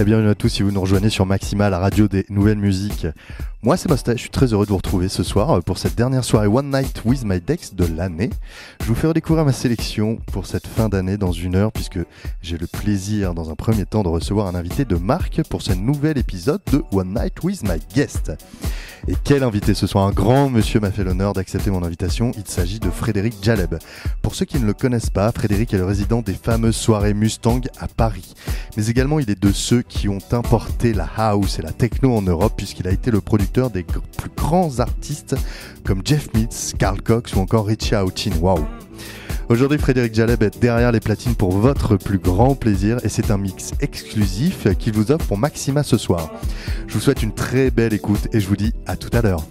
Et bienvenue à tous si vous nous rejoignez sur Maxima, la radio des nouvelles musiques. Moi c'est Mostet, je suis très heureux de vous retrouver ce soir pour cette dernière soirée One Night with My Dex de l'année. Je vous ferai découvrir ma sélection pour cette fin d'année dans une heure puisque j'ai le plaisir dans un premier temps de recevoir un invité de marque pour ce nouvel épisode de One Night with My Guest. Et quel invité ce soir? Un grand monsieur m'a fait l'honneur d'accepter mon invitation. Il s'agit de Frédéric Jaleb. Pour ceux qui ne le connaissent pas, Frédéric est le résident des fameuses soirées Mustang à Paris. Mais également il est de ceux qui ont importé la house et la techno en Europe puisqu'il a été le producteur des plus grands artistes comme Jeff Mitz, Carl Cox ou encore Richie Houghton. Waouh Aujourd'hui, Frédéric Jaleb est derrière les platines pour votre plus grand plaisir et c'est un mix exclusif qu'il vous offre pour Maxima ce soir. Je vous souhaite une très belle écoute et je vous dis à tout à l'heure.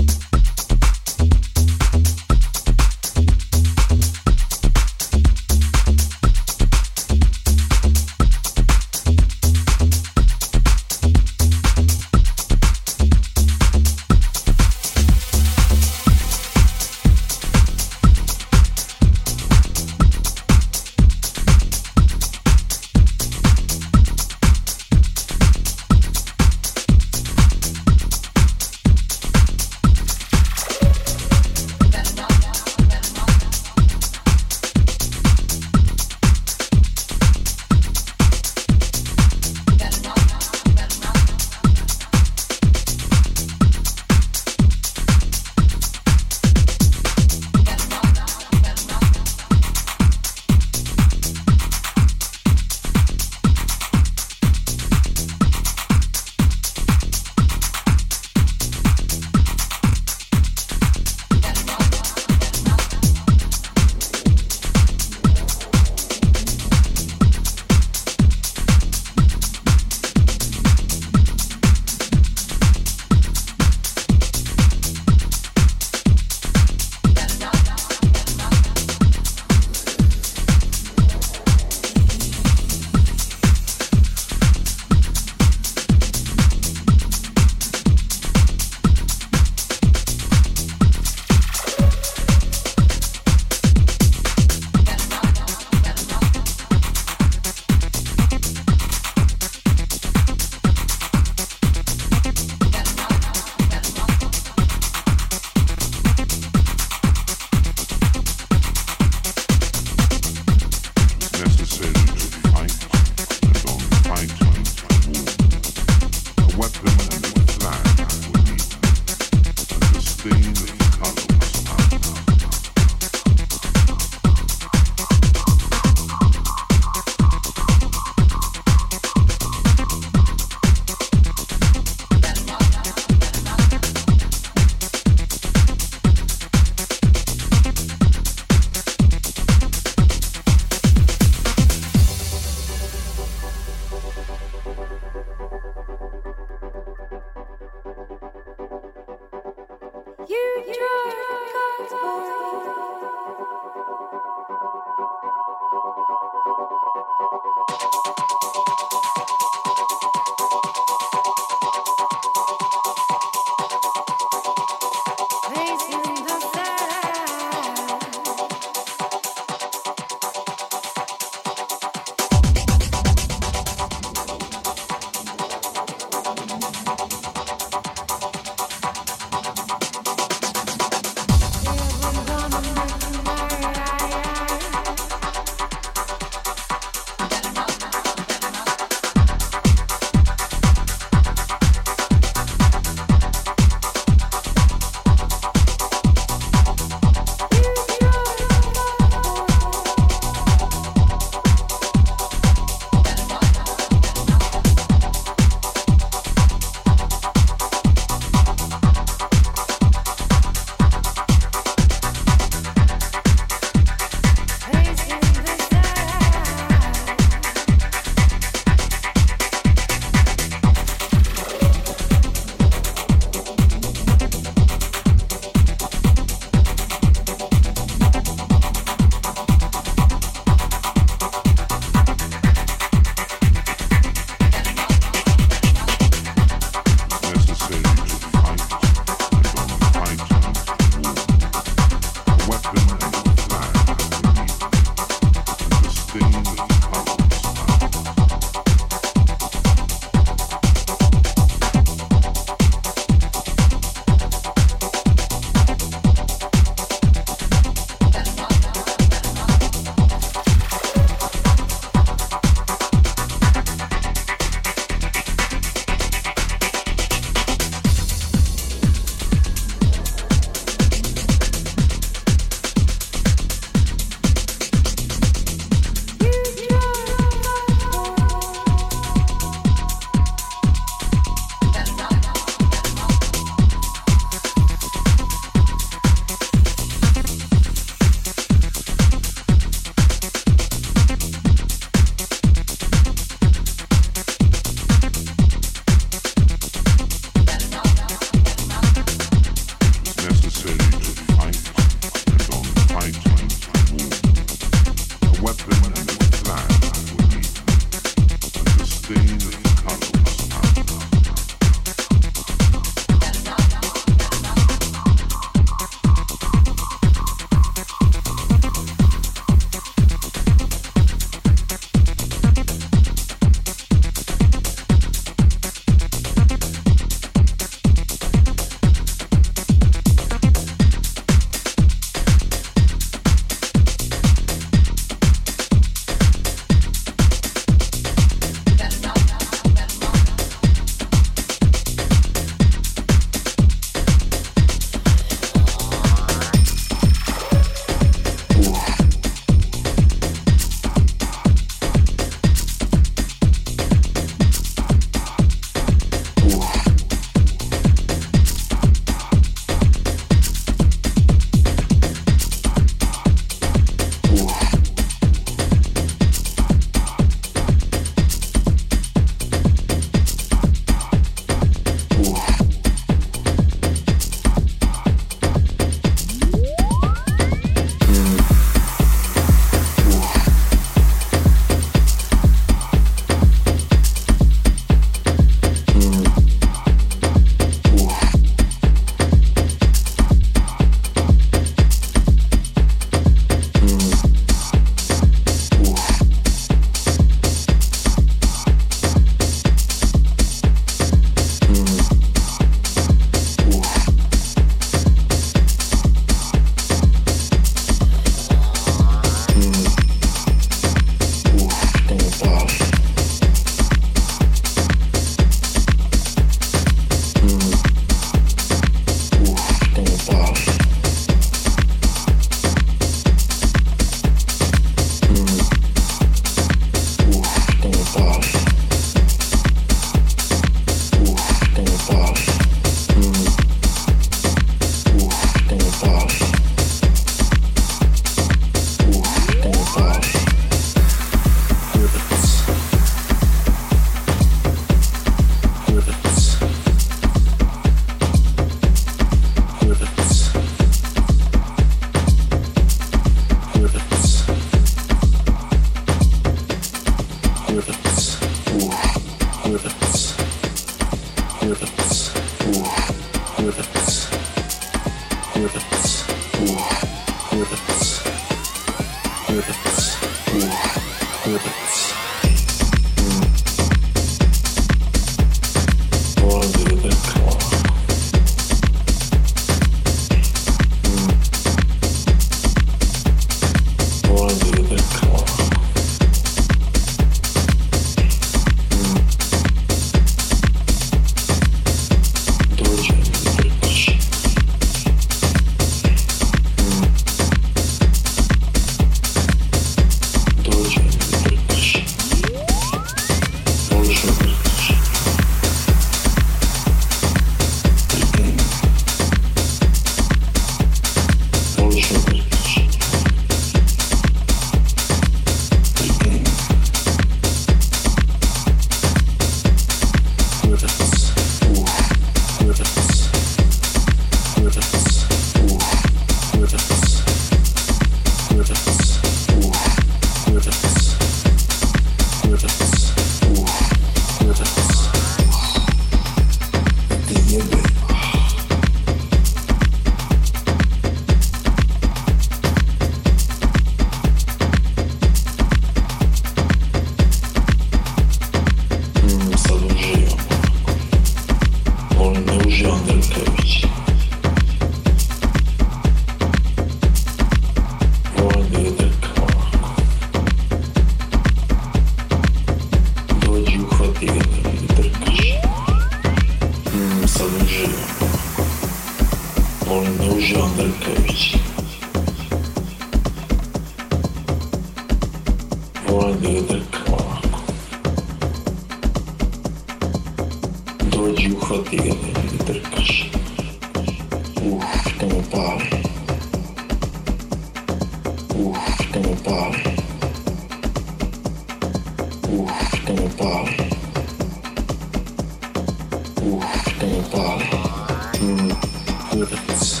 Words.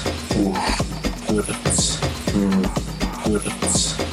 Words. Words.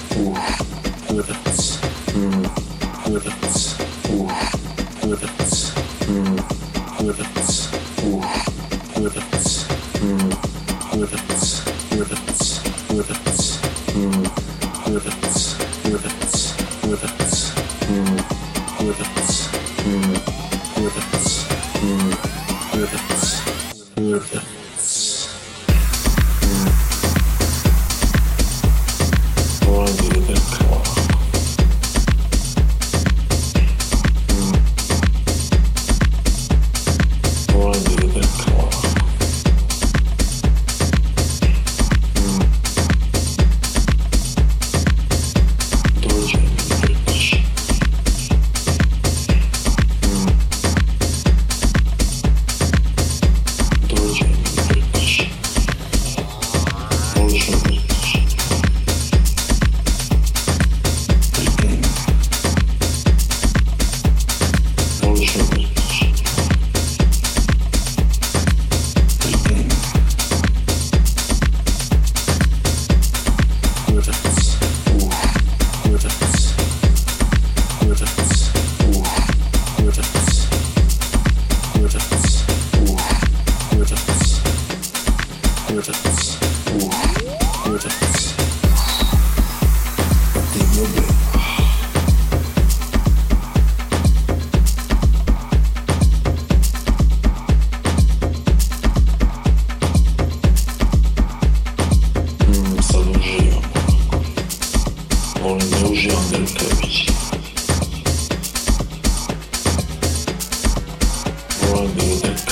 Follow the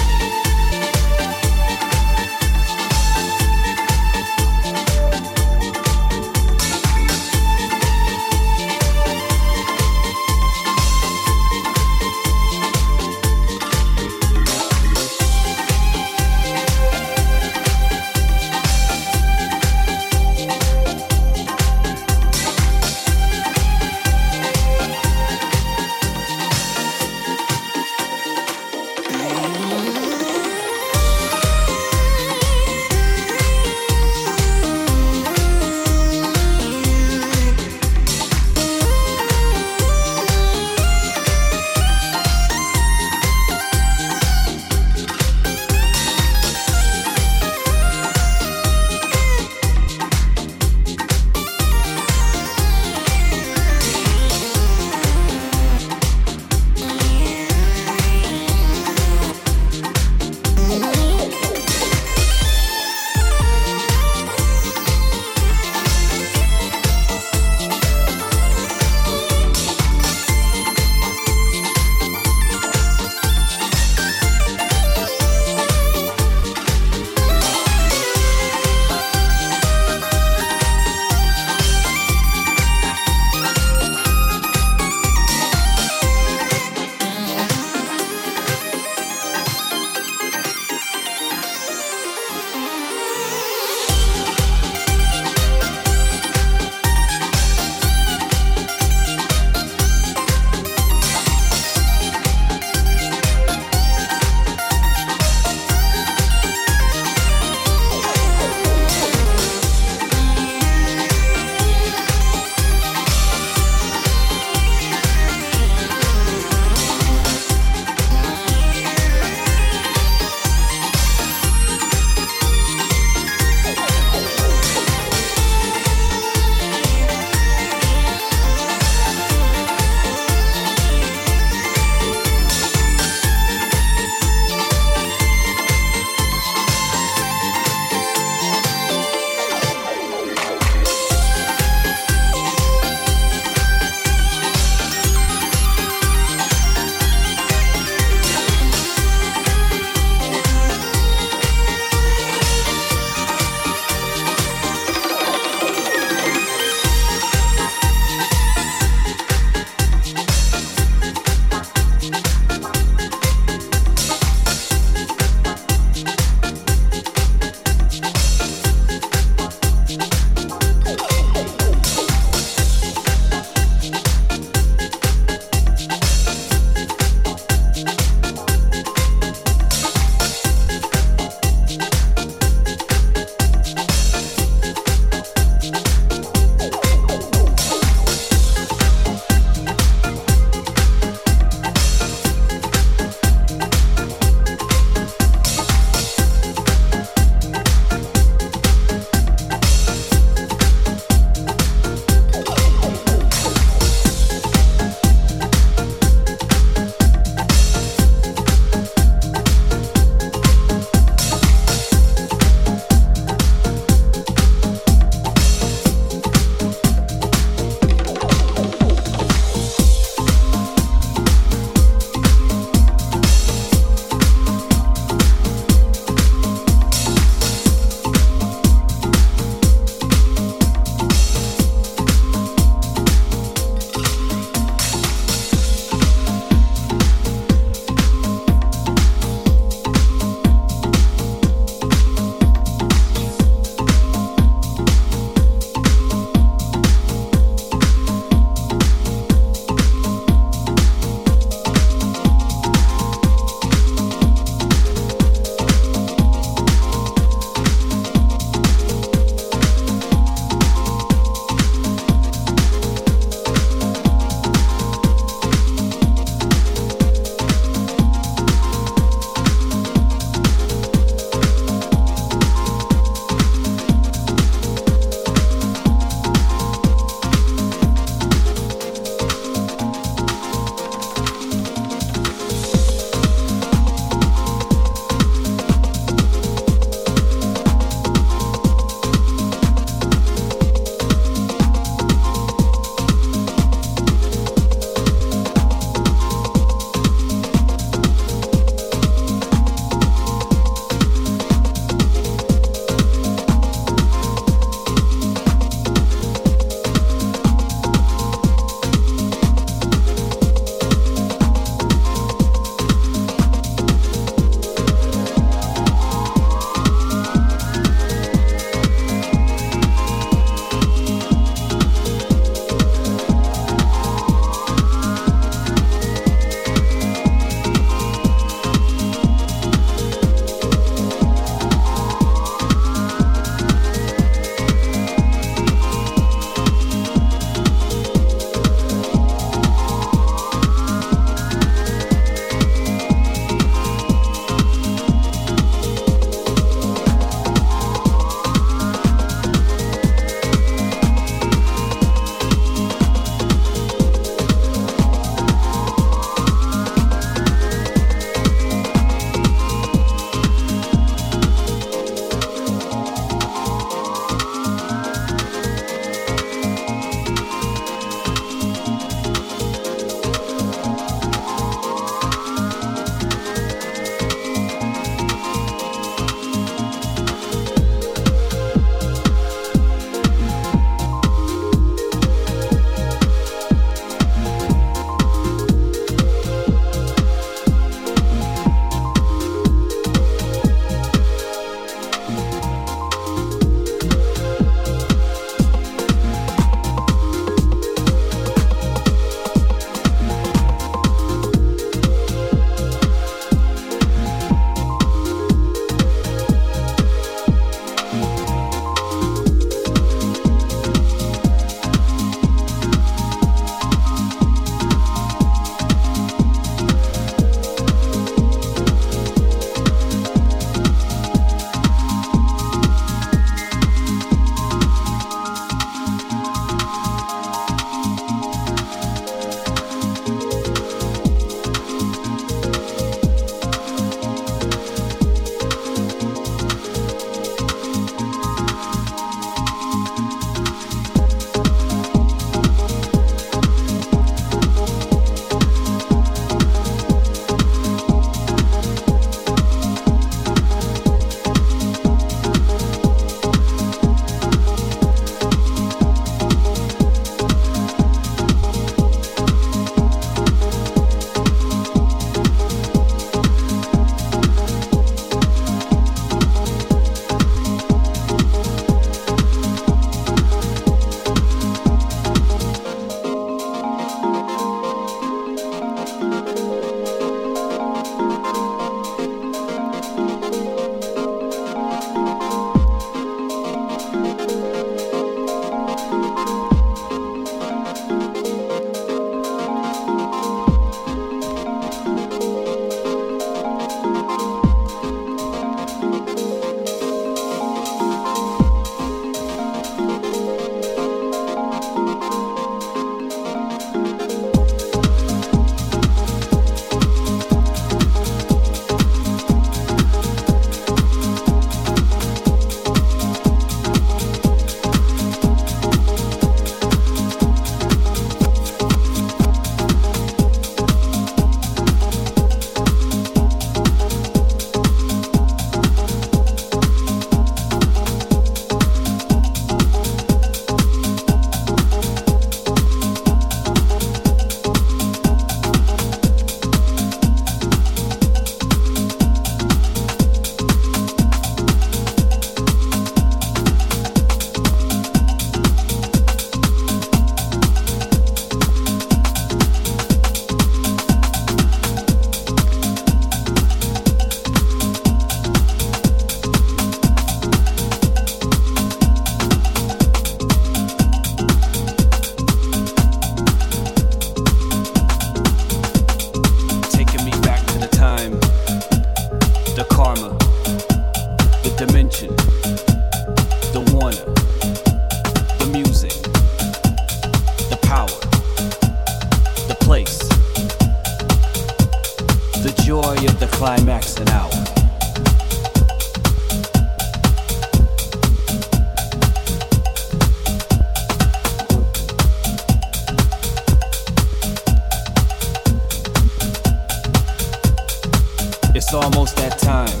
It's almost that time,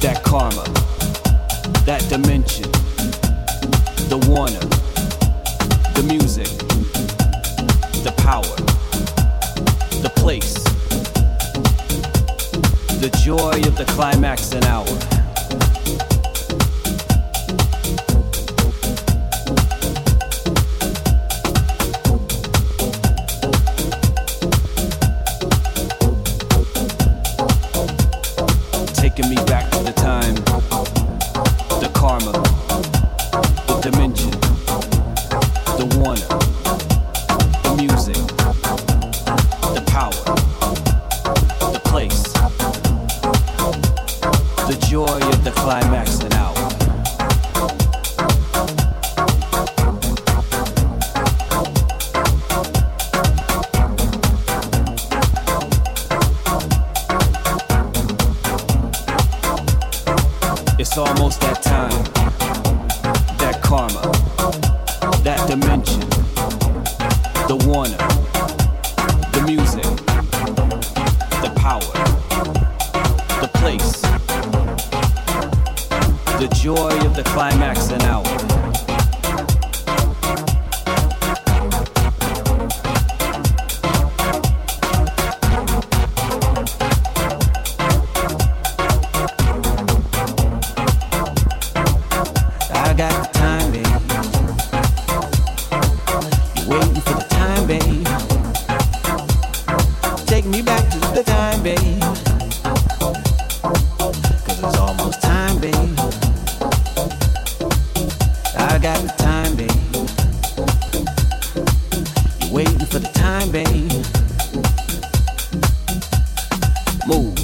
that karma, that dimension, the warner, the music, the power, the place, the joy of the climax and hour. Taking me back waiting for the time, babe. Move.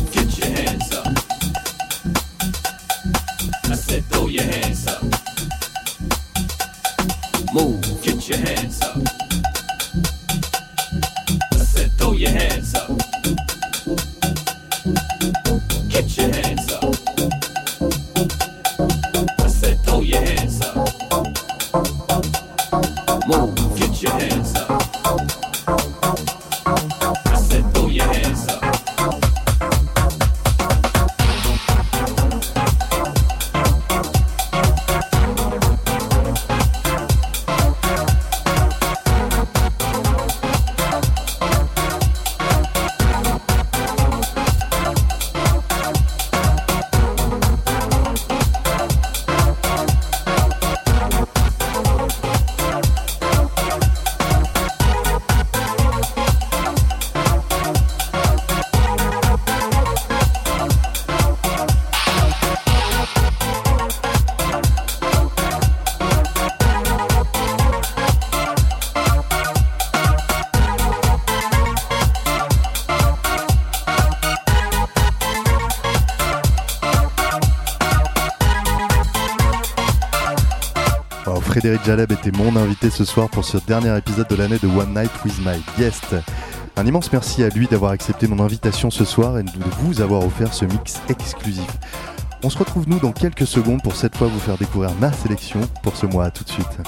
Frédéric Jaleb était mon invité ce soir pour ce dernier épisode de l'année de One Night with My Guest. Un immense merci à lui d'avoir accepté mon invitation ce soir et de vous avoir offert ce mix exclusif. On se retrouve nous dans quelques secondes pour cette fois vous faire découvrir ma sélection pour ce mois. À tout de suite.